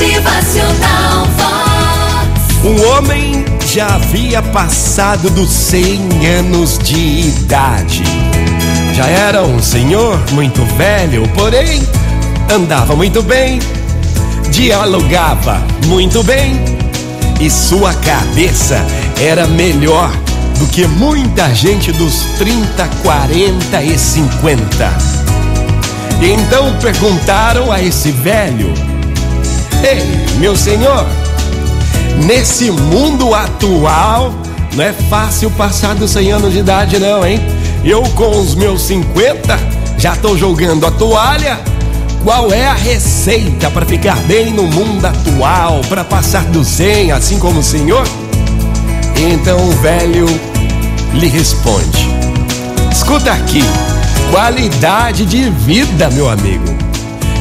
Motivacional Vox. Um homem já havia passado dos 100 anos de idade. Já era um senhor muito velho, porém andava muito bem, dialogava muito bem e sua cabeça era melhor do que muita gente dos 30, 40 e 50. Então perguntaram a esse velho: Ei, meu senhor, nesse mundo atual não é fácil passar dos 100 anos de idade, não, hein? Eu com os meus 50 já tô jogando a toalha. Qual é a receita para ficar bem no mundo atual, para passar dos 100, assim como o senhor? Então o velho lhe responde: Escuta aqui, qualidade de vida, meu amigo.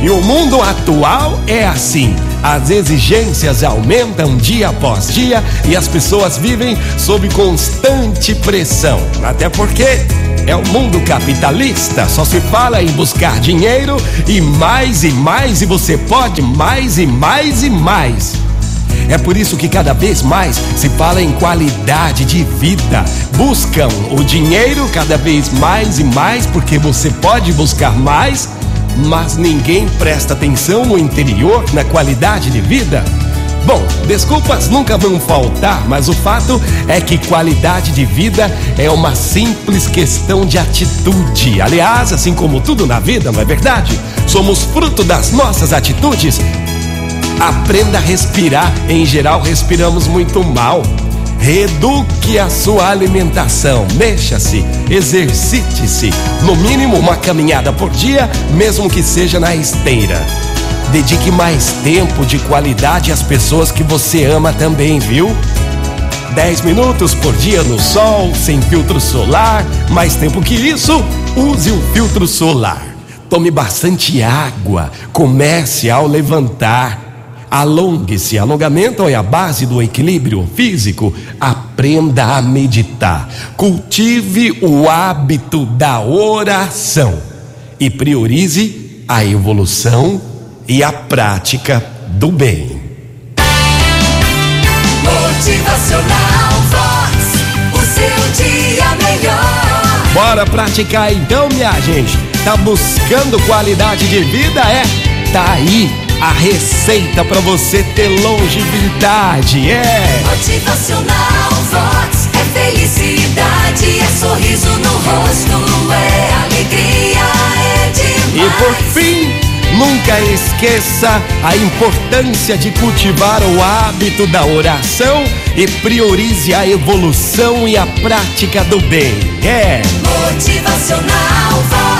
E o mundo atual é assim. As exigências aumentam dia após dia e as pessoas vivem sob constante pressão. Até porque é o mundo capitalista, só se fala em buscar dinheiro e mais e mais, e você pode mais e mais e mais. É por isso que cada vez mais se fala em qualidade de vida. Buscam o dinheiro cada vez mais e mais, porque você pode buscar mais mas ninguém presta atenção no interior, na qualidade de vida? Bom, desculpas nunca vão faltar, mas o fato é que qualidade de vida é uma simples questão de atitude. Aliás, assim como tudo na vida, não é verdade? Somos fruto das nossas atitudes. Aprenda a respirar. Em geral, respiramos muito mal. Reeduque a sua alimentação, mexa-se, exercite-se, no mínimo uma caminhada por dia, mesmo que seja na esteira. Dedique mais tempo de qualidade às pessoas que você ama também, viu? 10 minutos por dia no sol, sem filtro solar. Mais tempo que isso, use o filtro solar. Tome bastante água. Comece ao levantar. Alongue-se. Alongamento é a base do equilíbrio físico. Aprenda a meditar. Cultive o hábito da oração. E priorize a evolução e a prática do bem. Motivacional Vox. O seu dia melhor. Bora praticar então, minha gente. Tá buscando qualidade de vida? É? Tá aí a receita para você ter longevidade. É. Motivacional Vox. É felicidade, é sorriso no rosto, é alegria, é demais. E por fim, nunca esqueça a importância de cultivar o hábito da oração e priorize a evolução e a prática do bem. É. Motivacional Vox.